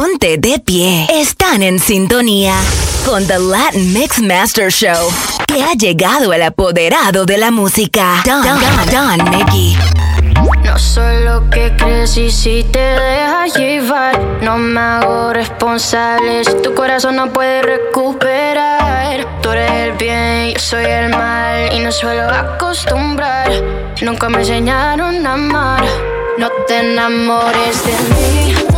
Ponte de pie. Están en sintonía con The Latin Mix Master Show. Que ha llegado el apoderado de la música, Don, Don, Don, Don Mickey. No soy lo que crees y si te dejas llevar, no me hago responsable. Tu corazón no puede recuperar, tú eres el bien, yo soy el mal y no suelo acostumbrar. Nunca me enseñaron a amar. No te enamores de mí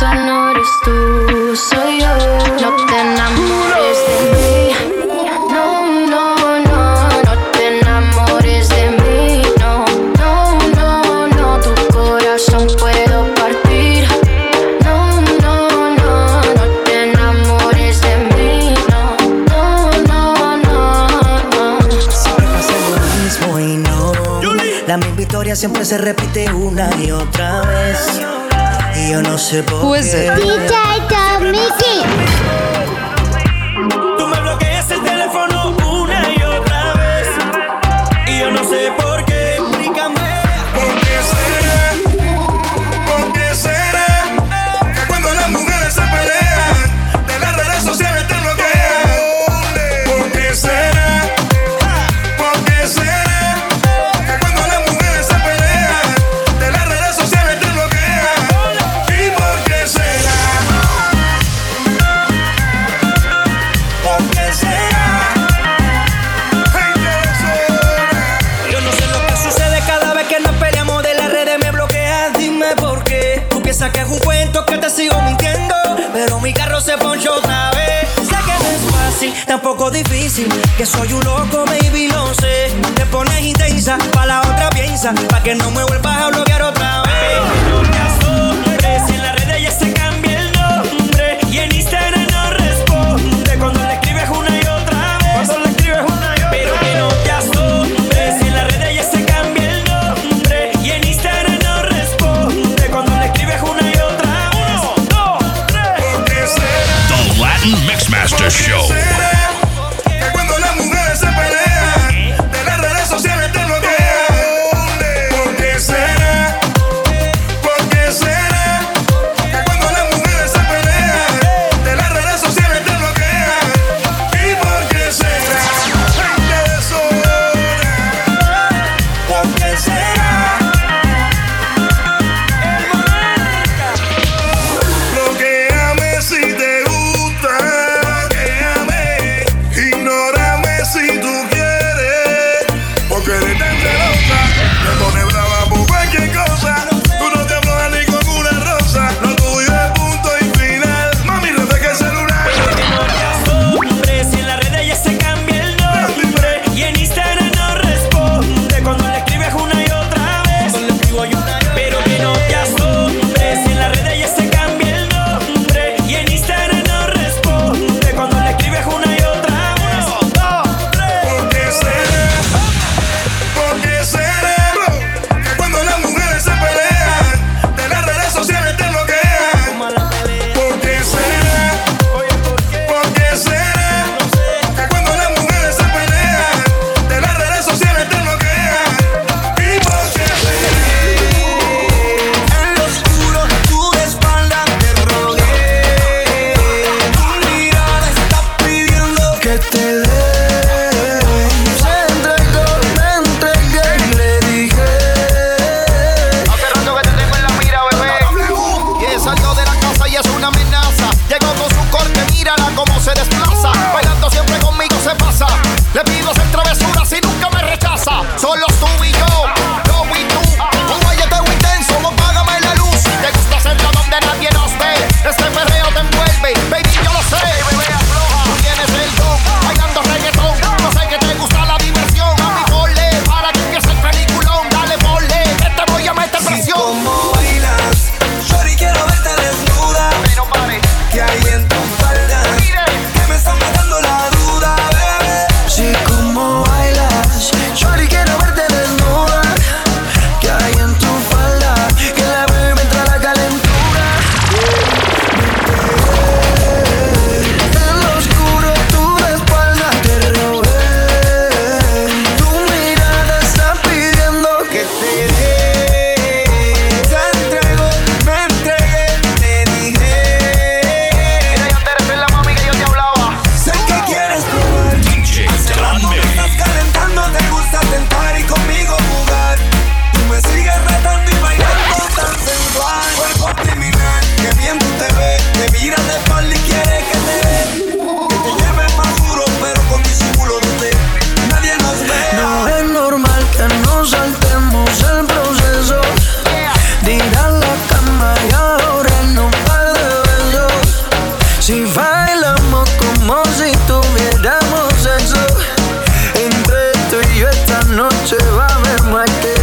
no eres tú, soy yo. No te enamores de mí. No, no, no, no te enamores de mí. No, no, no, no, tu corazón puedo partir. No, no, no, no te enamores de mí. No, no, no, no, no. Siempre lo mismo y no. La misma historia siempre se repite una y otra vez. Who is it? DJ Mickey. se ponchó otra vez. Sé que no es fácil, tampoco difícil. Que soy un loco, baby, lo sé. Te pones intensa, pa' la otra piensa. Pa' que no me vuelvas a bloquear otra vez. Noche va a haber más que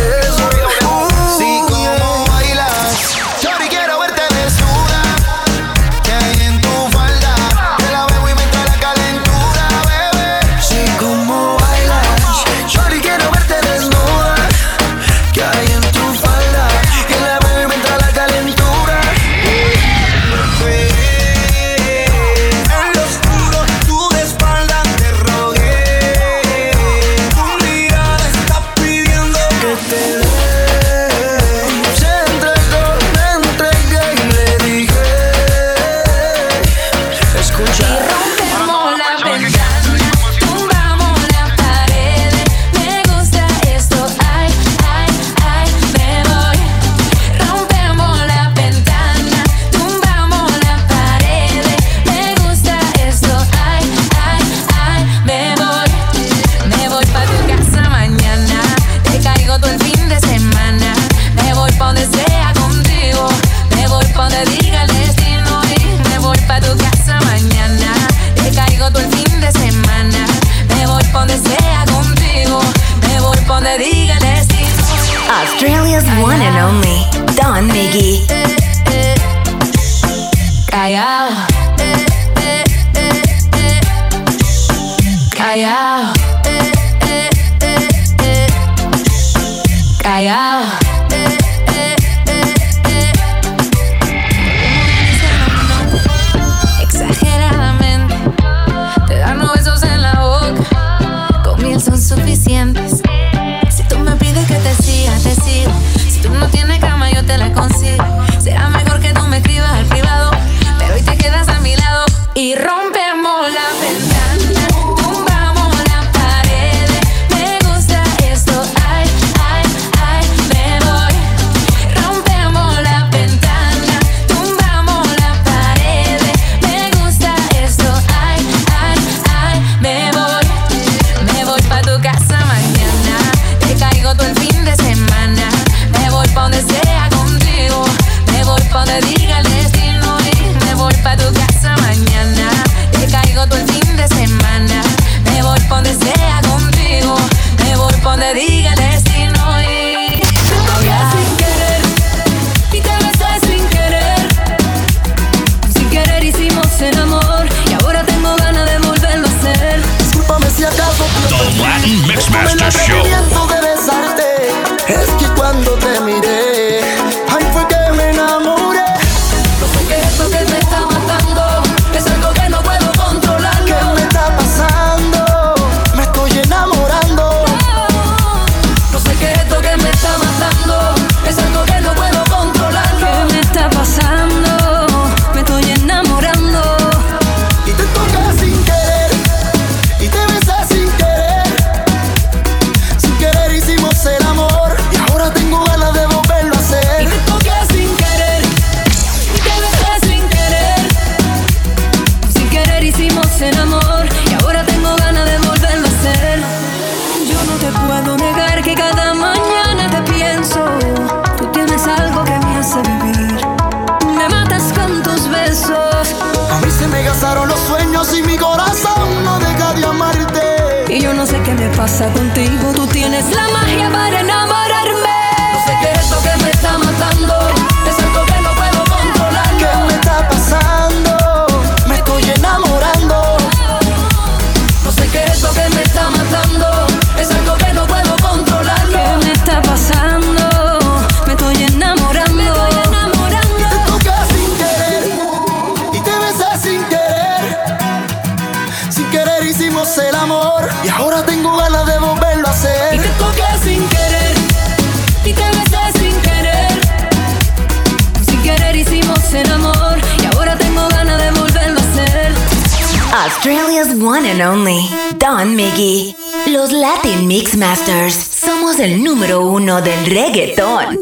and only, Don Miggy. Los Latin Mix Masters somos el número uno del reggaeton.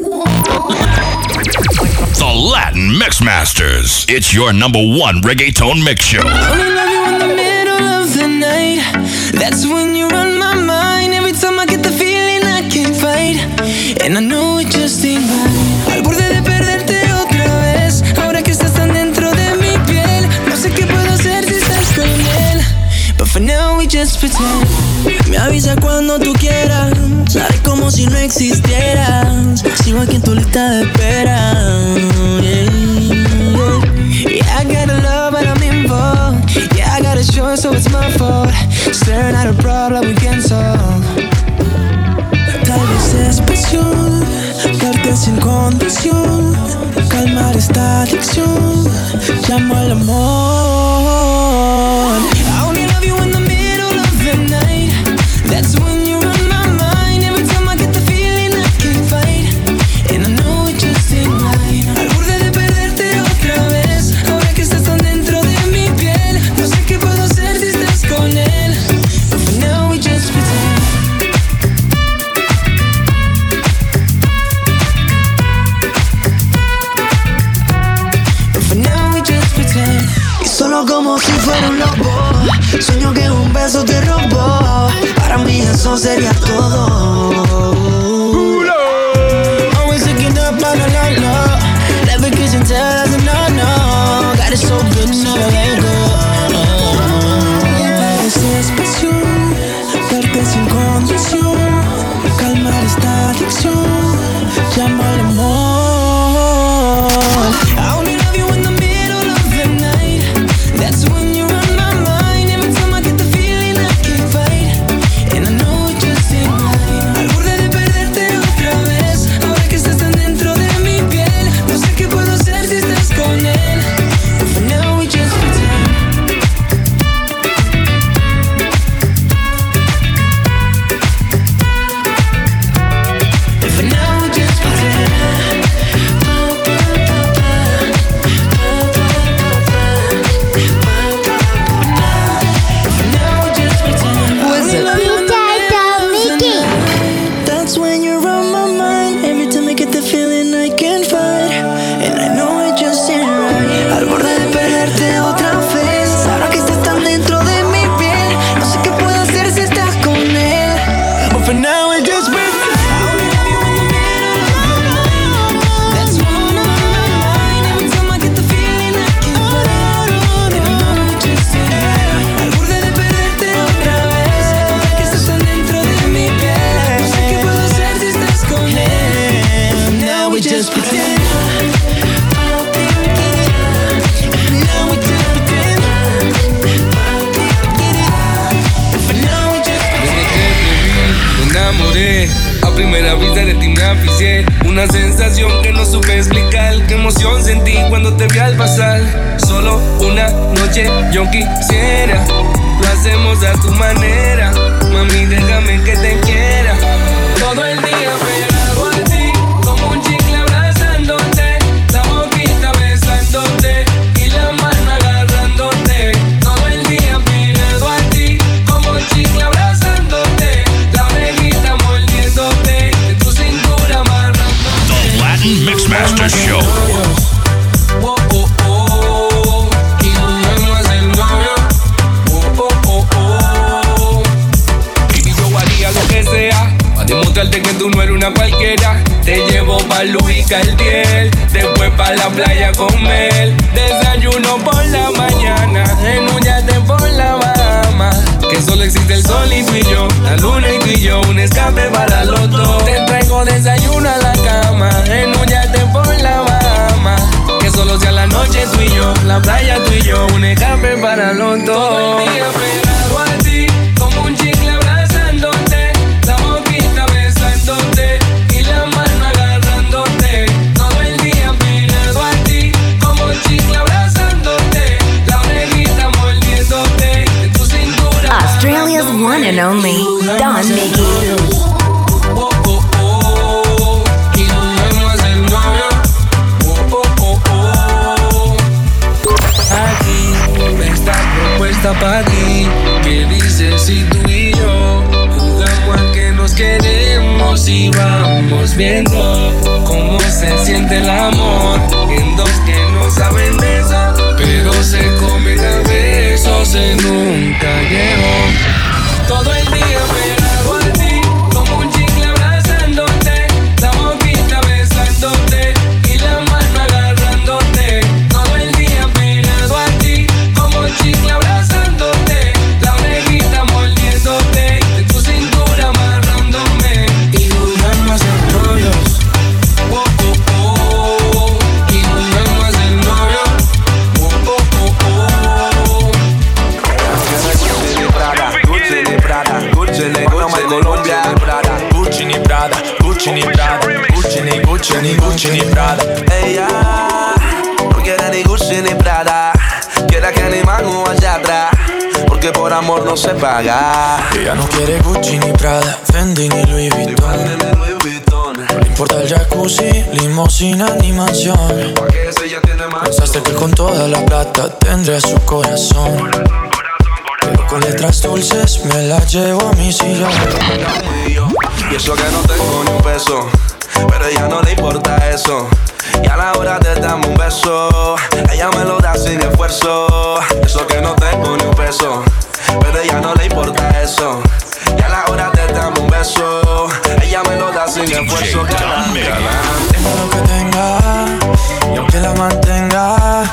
The Latin Mix Masters. It's your number one reggaeton mix show. That's when you're my mind. Every time I get the feeling I can't fight. And I know it just ain't right. Me avisa cuando tú quieras. Sabes como si no existieras. Sigo aquí en tu lista de espera. Yeah. I got a love, but I'm in for. Yeah, I got a show, so it's my fault. Staring at a problem we can't solve. Tal vez es pasión, darte sin condición. Calmar esta adicción. Llamo al amor. tu manera. Mami, déjame que te quiera todo el día. un escape para el otro. Te traigo desayuno a la cama, en un yate por la Bahama. Que solo sea la noche tú y yo, la playa tú y yo, un escape para el otro. Para ti. ¿Qué dices si tú y yo jugamos a que nos queremos y vamos viendo cómo se siente el amor en dos que no saben de eso, pero se comen a besos en un callejón? Todo el día Ella no quiere ni Gucci ni Prada, quiere que ni mango allá atrás, porque por amor no se paga. Ella no quiere Gucci ni Prada, Fendi ni Louis Vuitton. No le importa el jacuzzi, limosina ni mansión. Pensaste que con toda la plata tendría su corazón. Pero con letras dulces me la llevo a mi sillón. Y eso que no tengo ni un peso, pero a ella no le importa eso. Y a la hora de darme un beso, ella me lo da sin esfuerzo. Eso que no tengo ni un peso, pero ella no le importa eso. Y a la hora de darme un beso, ella me lo da sin esfuerzo. Galán, galán. Tenga lo que tenga, y aunque la mantenga,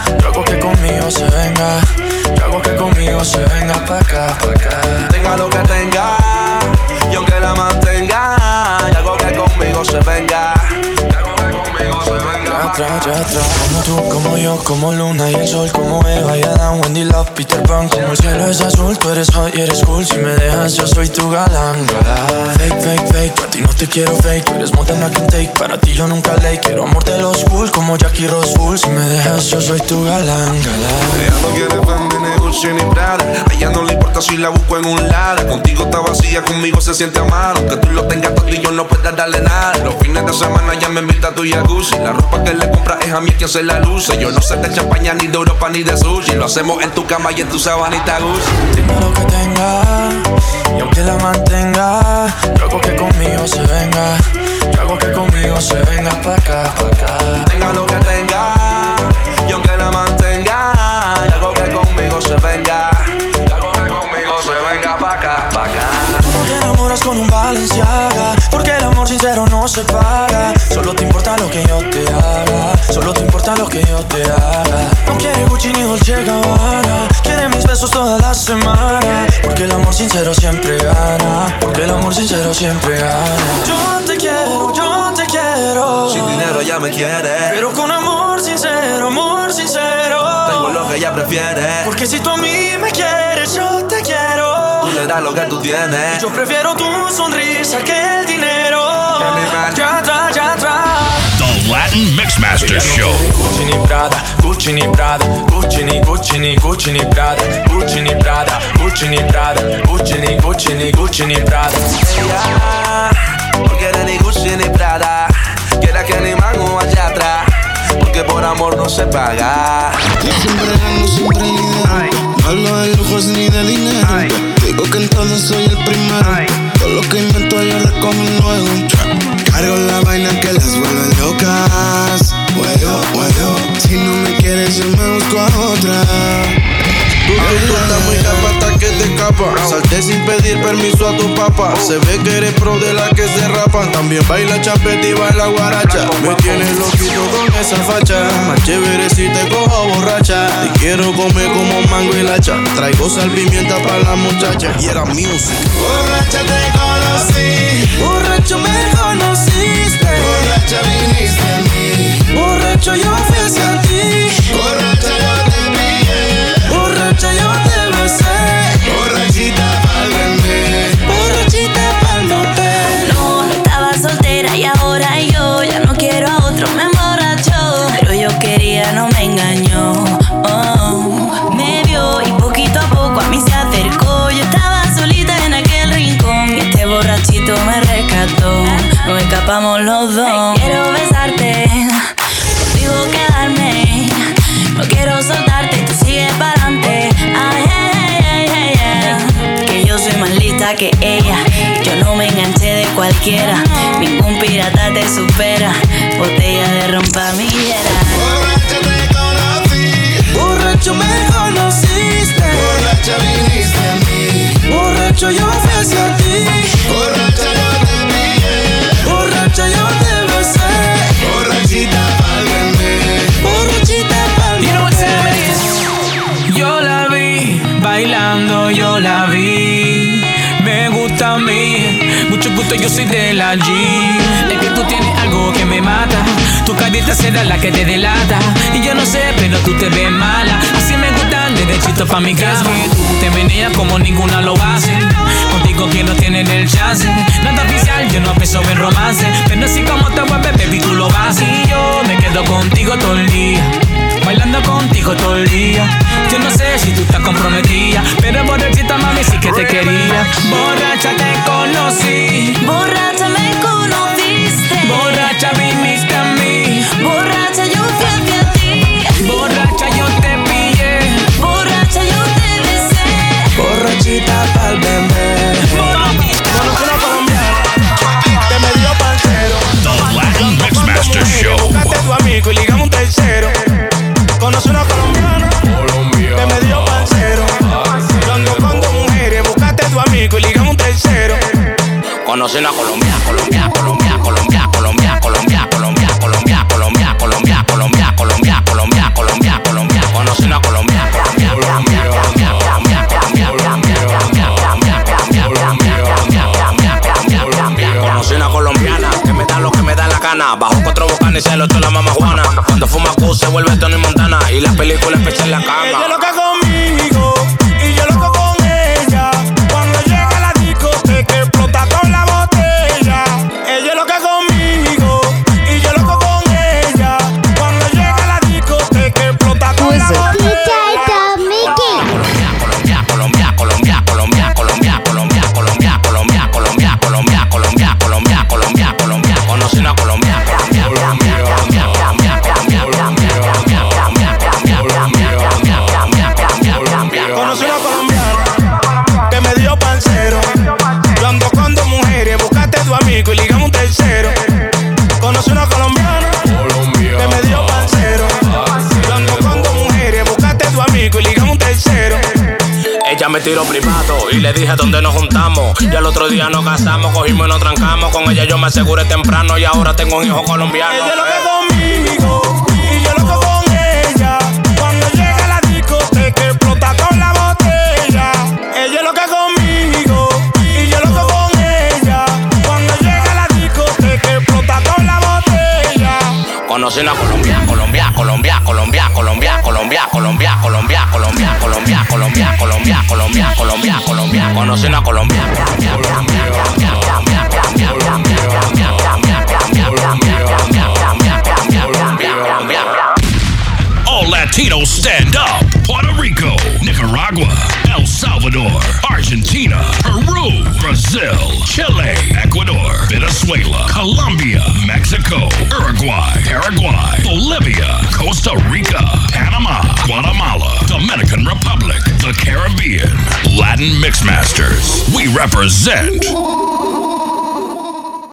Como tú, como yo, como Luna y el sol, como Eva y Adán, Wendy Love, Peter Pan, como el cielo es azul, tú eres hot y eres cool, si me dejas yo soy tu galán. Fake, fake, fake, a ti no te quiero fake, tú eres more than I can take, para ti yo nunca ley, quiero amor de los cool, como Jackie Rose Bull, si me dejas yo soy tu galán, galán. Ella no quiere Fendi, ni Gucci ni Prada A ella no le importa si la busco en un lado Contigo está vacía, conmigo se siente amado Que tú lo tengas todo y yo no pueda darle nada Los fines de semana ya me invita a tu jacuzzi La ropa que le compra es a mí quien se la luce. Yo no sé de champaña, ni de Europa, ni de sushi Lo hacemos en tu cama y en tu sabanita Gucci Tenga lo que tenga, y aunque la mantenga, yo hago que conmigo se venga. Yo hago que conmigo se venga pa' acá, pa' acá. Tenga lo que tenga Y aunque la mantenga. Y algo que conmigo se venga Y algo que conmigo se venga pa' acá, pa' acá. Te enamoras con un Balenciaga Porque el amor sincero no se paga. Solo te importa lo que yo importa lo que yo te haga. No quiere Gucci ni Dolce Gabbana. Quiere mis besos toda la semana. Porque el amor sincero siempre gana. Porque el amor sincero siempre gana. Yo te quiero, yo te quiero. Sin dinero ya me quiere. Pero con amor sincero, amor sincero. Tengo lo que ella prefiere. Porque si tú a mí me quieres, yo te quiero. Tú le das lo que tú tienes. Yo prefiero tu sonrisa que el dinero. Ya atrás, ya atrás. Latin Mixmaster Show. Gucci ni Prada, Gucci ni Prada, Gucci ni Gucci ni Gucci ni Prada, Gucci ni Prada, Gucci ni Prada, Gucci ni Gucci ni Gucci ni Prada. Ella no quiere ni Gucci ni Prada Quiere que ni mango allá atrás Porque por amor no se paga Yo siempre gano, siempre lidero. No hablo de lujos ni de dinero. Digo que en todo soy el primero. Todo lo que invento yo recojo luego. Cargo la vaina que las vuelve locas. Puedo, puedo. Si no me quieres, yo me busco a otra. Mami, tú estás muy capata que te escapa. Salté sin pedir permiso a tu papá. Se ve que eres pro de la que se rapan. También baila champeta y baila guaracha. Me tienes loquito con esa facha. Más chévere si te cojo borracha. Te quiero comer como mango y lacha. Traigo sal pimienta para la muchacha. Y era music. Borracha te conocí. borracho yo fui hacia ti. Borracha yo te pillé. Borracha yo te besé. Borrachita pa'l vender. Borrachita pa'l motel. No, estaba soltera y ahora yo ya no quiero a otro, me emborrachó. Pero yo quería, no me engañó. Oh, me vio y poquito a poco a mí se acercó. Yo estaba solita en aquel rincón y este borrachito me rescató. Nos escapamos los dos. Que ella. Yo no me enganché de cualquiera. Ningún pirata te supera. Soy de la G. Es que tú tienes algo que me mata. Tu carita será la que te delata. Y yo no sé, pero tú te ves mala. Así me gustan derechito pa' mi casa. Que tú te meneas como ninguna lo hace. Contigo quiero tener el chance. Nada oficial, yo no pienso en romance. Pero así como te vuelves, baby, tú lo vas. Y yo me quedo contigo todo el día. Bailando contigo todo el día. Yo no sé si tú estás comprometida, pero borrachita mami sí que te quería. Borracha te conocí, Borracha me conociste. borracha viniste a mí, Borracha yo fui hacia ti. borracha yo te pillé. Borracha yo te besé. Borrachita pa'l bebé. Colombiana que me dio parcero. The Latin Mixmaster Show. Buscaste tu amigo y ligamos un tercero. Conocí una colombiana que me dio parcero. Yo ando con dos mujeres, buscaste tu amigo y ligamos un tercero. Conocí una Colombia, Colombia, Colombia, Colombia, Colombia, Colombia, Colombia, Colombia, Colombia, Colombia, Colombia, Colombia, Colombia, Colombia, Colombia. Conocí una Colombia, Colombia, Colombia, Colombia, Colombia, Colombia, Colombia, Colombia, Colombia, Colombia, Colombia, Colombia, Colombia, Colombia, Colombia. Conocí una colombiana que me da lo que me da la gana. Bajo cuatro bocanes y se lo dije dónde nos juntamos. Y al otro día nos casamos, cogimos y nos trancamos. Con ella yo me aseguré temprano y ahora tengo un hijo colombiano. Ella loca conmigo y yo loco con ella. Cuando llega la discoteca explota con la botella. Ella loca conmigo y yo loco con ella. Cuando llega la discoteca explota con la botella. Conocí una Colombia, Colombia, Colombia, Colombia, Colombia, Colombia, Colombia, Colombia, Colombia, Colombia, All Latinos stand up. Puerto Rico, Nicaragua. Salvador, Argentina, Peru, Brazil, Chile, Ecuador, Venezuela, Colombia, Mexico, Uruguay, Paraguay, Bolivia, Costa Rica, Panama, Guatemala, Dominican Republic, the Caribbean, Latin Mixmasters. We represent